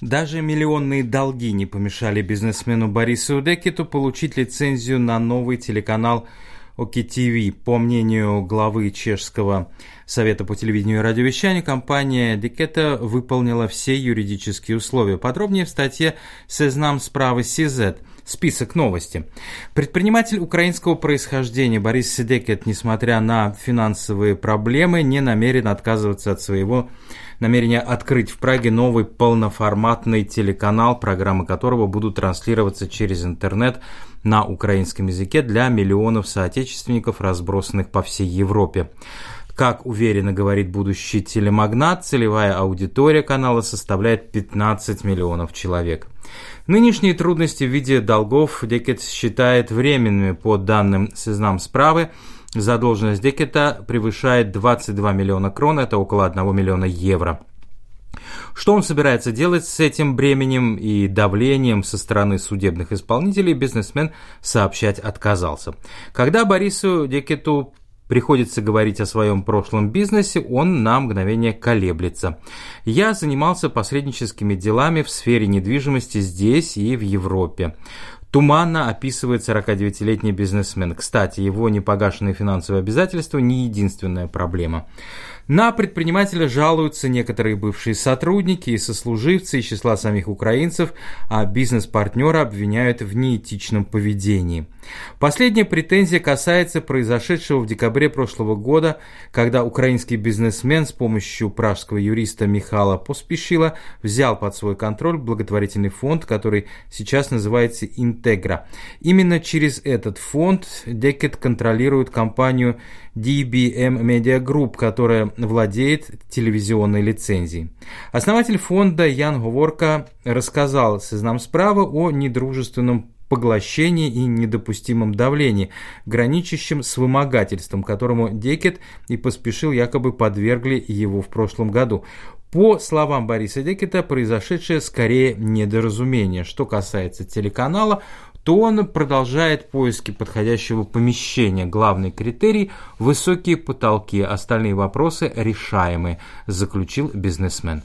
Даже миллионные долги не помешали бизнесмену Борису Декету получить лицензию на новый телеканал ОКТВ. По мнению главы чешского Совета по телевидению и радиовещанию, компания Декета выполнила все юридические условия. Подробнее в статье «Сезнам справы СИЗЕТ» список новости. Предприниматель украинского происхождения Борис Седекет, несмотря на финансовые проблемы, не намерен отказываться от своего намерения открыть в Праге новый полноформатный телеканал, программы которого будут транслироваться через интернет на украинском языке для миллионов соотечественников, разбросанных по всей Европе. Как уверенно говорит будущий телемагнат, целевая аудитория канала составляет 15 миллионов человек. Нынешние трудности в виде долгов Декет считает временными по данным Сезнам справы. Задолженность Декета превышает 22 миллиона крон, это около 1 миллиона евро. Что он собирается делать с этим бременем и давлением со стороны судебных исполнителей, бизнесмен сообщать отказался. Когда Борису Декету приходится говорить о своем прошлом бизнесе, он на мгновение колеблется. Я занимался посредническими делами в сфере недвижимости здесь и в Европе. Туманно описывает 49-летний бизнесмен. Кстати, его непогашенные финансовые обязательства не единственная проблема. На предпринимателя жалуются некоторые бывшие сотрудники и сослуживцы из числа самих украинцев, а бизнес-партнера обвиняют в неэтичном поведении. Последняя претензия касается произошедшего в декабре прошлого года, когда украинский бизнесмен с помощью пражского юриста Михала Поспешила взял под свой контроль благотворительный фонд, который сейчас называется «Интегра». Именно через этот фонд Декет контролирует компанию DBM Media Group, которая владеет телевизионной лицензией. Основатель фонда Ян Говорка рассказал нам справа о недружественном поглощении и недопустимом давлении, граничащем с вымогательством, которому Декет и поспешил якобы подвергли его в прошлом году. По словам Бориса Декета, произошедшее скорее недоразумение. Что касается телеканала, то он продолжает поиски подходящего помещения. Главный критерий – высокие потолки, остальные вопросы решаемы, заключил бизнесмен.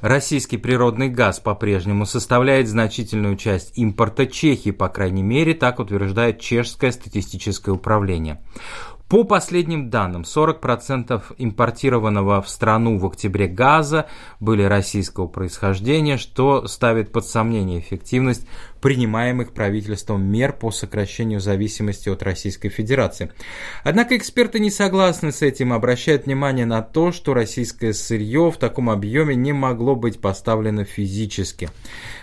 Российский природный газ по-прежнему составляет значительную часть импорта Чехии, по крайней мере, так утверждает Чешское статистическое управление. По последним данным, 40% импортированного в страну в октябре газа были российского происхождения, что ставит под сомнение эффективность принимаемых правительством мер по сокращению зависимости от Российской Федерации. Однако эксперты не согласны с этим, обращают внимание на то, что российское сырье в таком объеме не могло быть поставлено физически.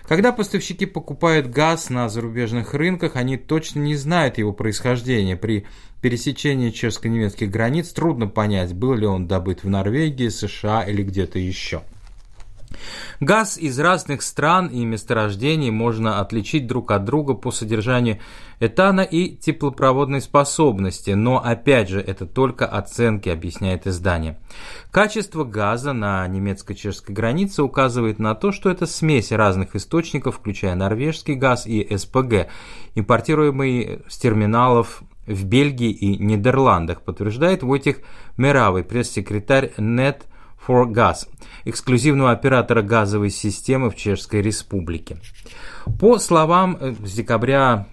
Когда поставщики покупают газ на зарубежных рынках, они точно не знают его происхождения. При пересечении чешско-немецких границ трудно понять, был ли он добыт в Норвегии, США или где-то еще. Газ из разных стран и месторождений можно отличить друг от друга по содержанию этана и теплопроводной способности, но опять же это только оценки, объясняет издание. Качество газа на немецко-чешской границе указывает на то, что это смесь разных источников, включая норвежский газ и СПГ, импортируемый с терминалов в Бельгии и Нидерландах, подтверждает Войтих Меравый, пресс-секретарь NET for Gas, эксклюзивного оператора газовой системы в Чешской Республике. По словам э, с декабря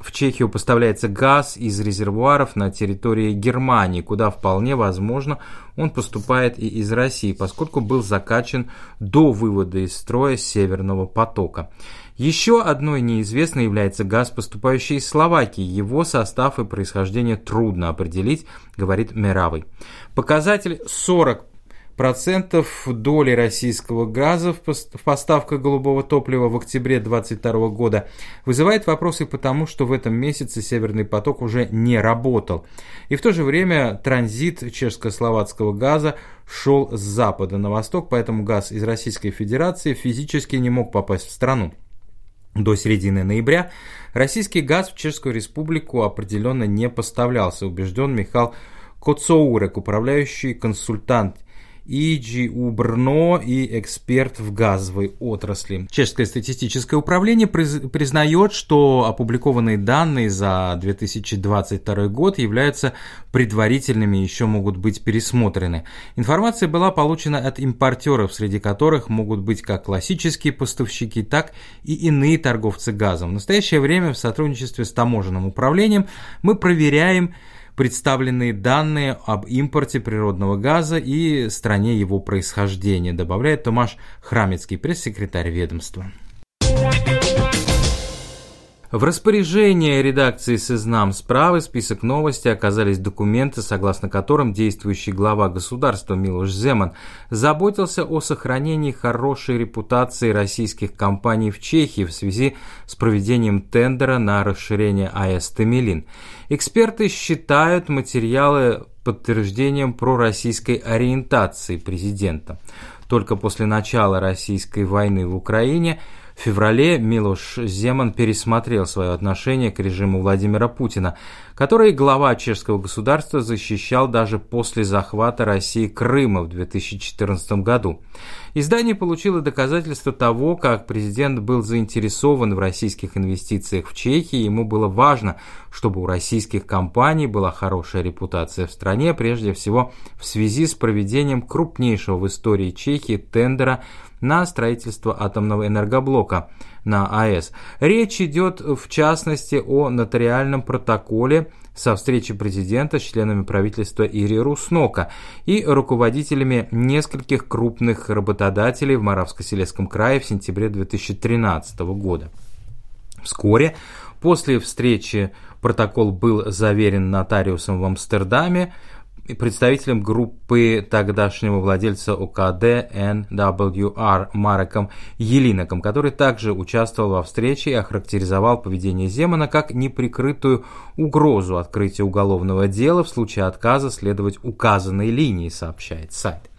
в Чехию поставляется газ из резервуаров на территории Германии, куда вполне возможно он поступает и из России, поскольку был закачан до вывода из строя Северного потока. Еще одной неизвестной является газ, поступающий из Словакии. Его состав и происхождение трудно определить, говорит Меравый. Показатель 40 процентов доли российского газа в поставках голубого топлива в октябре 2022 года вызывает вопросы потому, что в этом месяце Северный поток уже не работал. И в то же время транзит чешско-словацкого газа шел с запада на восток, поэтому газ из Российской Федерации физически не мог попасть в страну. До середины ноября российский газ в Чешскую Республику определенно не поставлялся, убежден Михаил Коцоурек, управляющий консультант Иджи Убрно и эксперт в газовой отрасли. Чешское статистическое управление признает, что опубликованные данные за 2022 год являются предварительными и еще могут быть пересмотрены. Информация была получена от импортеров, среди которых могут быть как классические поставщики, так и иные торговцы газом. В настоящее время в сотрудничестве с таможенным управлением мы проверяем представленные данные об импорте природного газа и стране его происхождения, добавляет Томаш Храмецкий, пресс-секретарь ведомства. В распоряжении редакции «Сизнам справы» список новости оказались документы, согласно которым действующий глава государства Милош Земан заботился о сохранении хорошей репутации российских компаний в Чехии в связи с проведением тендера на расширение АЭС «Тамилин». Эксперты считают материалы подтверждением пророссийской ориентации президента. Только после начала российской войны в Украине – в феврале Милош Земан пересмотрел свое отношение к режиму Владимира Путина, который глава чешского государства защищал даже после захвата России Крыма в 2014 году. Издание получило доказательство того, как президент был заинтересован в российских инвестициях в Чехии, ему было важно, чтобы у российских компаний была хорошая репутация в стране, прежде всего в связи с проведением крупнейшего в истории Чехии тендера на строительство атомного энергоблока на АЭС. Речь идет в частности о нотариальном протоколе со встречи президента с членами правительства Ири Руснока и руководителями нескольких крупных работодателей в Моравско-Силезском крае в сентябре 2013 года. Вскоре после встречи протокол был заверен нотариусом в Амстердаме, представителем группы тогдашнего владельца ОКД NWR Мареком Елиноком, который также участвовал во встрече и охарактеризовал поведение Земана как неприкрытую угрозу открытия уголовного дела в случае отказа следовать указанной линии, сообщает сайт.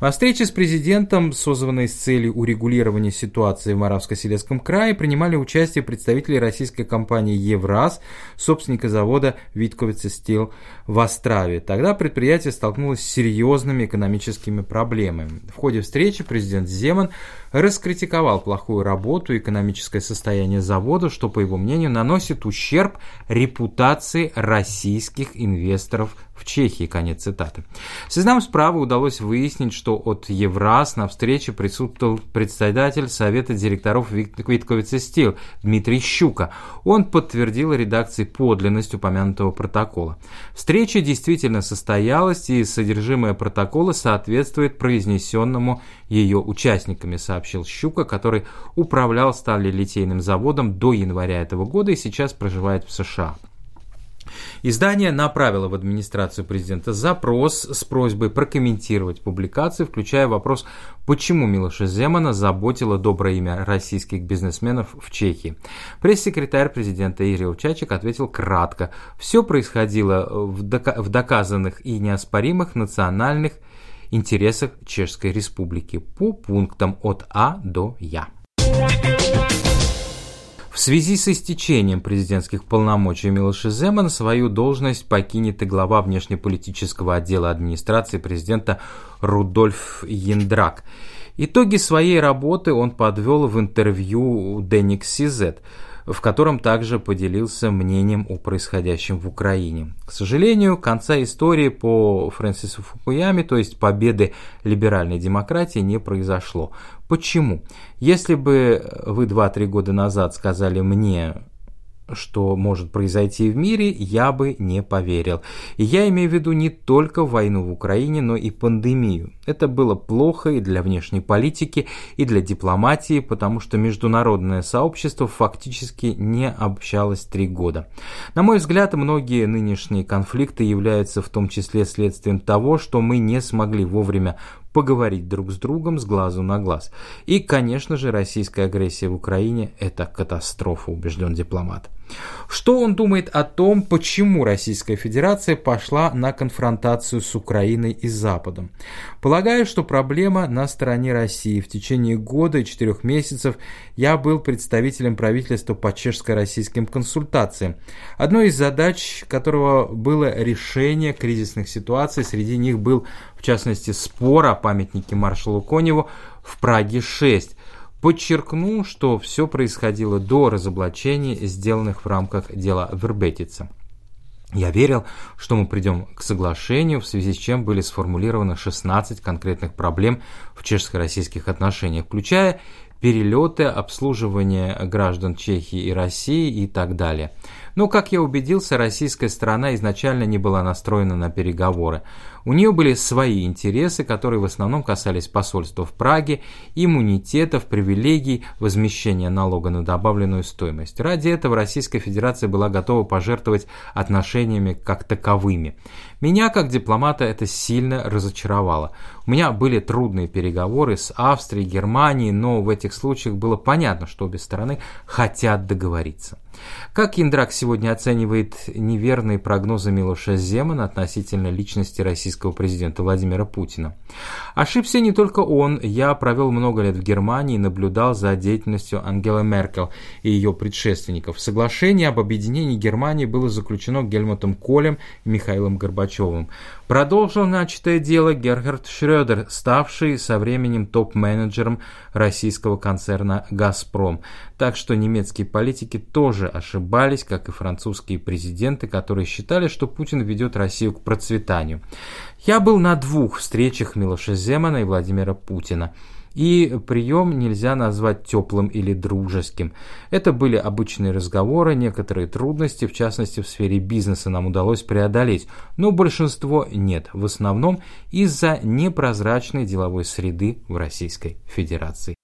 Во встрече с президентом, созванной с целью урегулирования ситуации в Моравско-Силезском крае, принимали участие представители российской компании «Евраз», собственника завода «Витковица Стил» в Острове. Тогда предприятие столкнулось с серьезными экономическими проблемами. В ходе встречи президент Земан раскритиковал плохую работу и экономическое состояние завода, что, по его мнению, наносит ущерб репутации российских инвесторов в Чехии. Конец цитаты. С справа удалось выяснить, что от Евраз на встрече присутствовал председатель Совета директоров Витковицы Стил Дмитрий Щука. Он подтвердил редакции подлинность упомянутого протокола. Встреча действительно состоялась, и содержимое протокола соответствует произнесенному ее участниками, сообщил Щука, который управлял сталелитейным заводом до января этого года и сейчас проживает в США. Издание направило в администрацию президента запрос с просьбой прокомментировать публикацию, включая вопрос, почему Милоша Земана заботило доброе имя российских бизнесменов в Чехии. Пресс-секретарь президента Ирил Чачик ответил кратко. Все происходило в доказанных и неоспоримых национальных интересах Чешской Республики по пунктам от А до Я. В связи с истечением президентских полномочий Милоша Земана свою должность покинет и глава внешнеполитического отдела администрации президента Рудольф Яндрак. Итоги своей работы он подвел в интервью Деник Сизет – в котором также поделился мнением о происходящем в Украине. К сожалению, конца истории по Фрэнсису Фукуяме, то есть победы либеральной демократии, не произошло. Почему? Если бы вы 2-3 года назад сказали мне, что может произойти в мире, я бы не поверил. И я имею в виду не только войну в Украине, но и пандемию. Это было плохо и для внешней политики, и для дипломатии, потому что международное сообщество фактически не общалось три года. На мой взгляд, многие нынешние конфликты являются в том числе следствием того, что мы не смогли вовремя поговорить друг с другом с глазу на глаз. И, конечно же, российская агрессия в Украине – это катастрофа, убежден дипломат. Что он думает о том, почему Российская Федерация пошла на конфронтацию с Украиной и Западом? Полагаю, что проблема на стороне России. В течение года и четырех месяцев я был представителем правительства по чешско-российским консультациям. Одной из задач которого было решение кризисных ситуаций, среди них был, в частности, спор о памятнике маршалу Коневу в Праге-6 подчеркнул, что все происходило до разоблачений, сделанных в рамках дела Вербетица. Я верил, что мы придем к соглашению, в связи с чем были сформулированы 16 конкретных проблем в чешско-российских отношениях, включая перелеты, обслуживание граждан Чехии и России и так далее. Но, как я убедился, российская сторона изначально не была настроена на переговоры. У нее были свои интересы, которые в основном касались посольства в Праге, иммунитетов, привилегий, возмещения налога на добавленную стоимость. Ради этого Российская Федерация была готова пожертвовать отношениями как таковыми. Меня, как дипломата, это сильно разочаровало. У меня были трудные переговоры с Австрией, Германией, но в этих случаях было понятно, что обе стороны хотят договориться. Как Индрак сегодня оценивает неверные прогнозы Милоша Земана относительно личности российского президента Владимира Путина? Ошибся не только он. Я провел много лет в Германии и наблюдал за деятельностью Ангела Меркель и ее предшественников. Соглашение об объединении Германии было заключено Гельмутом Колем и Михаилом Горбачевым. Продолжил начатое дело Герхард Шрёдер, ставший со временем топ-менеджером российского концерна «Газпром». Так что немецкие политики тоже ошибались, как и французские президенты, которые считали, что Путин ведет Россию к процветанию. Я был на двух встречах Милоша Земана и Владимира Путина. И прием нельзя назвать теплым или дружеским. Это были обычные разговоры, некоторые трудности, в частности в сфере бизнеса нам удалось преодолеть, но большинство нет, в основном из-за непрозрачной деловой среды в Российской Федерации.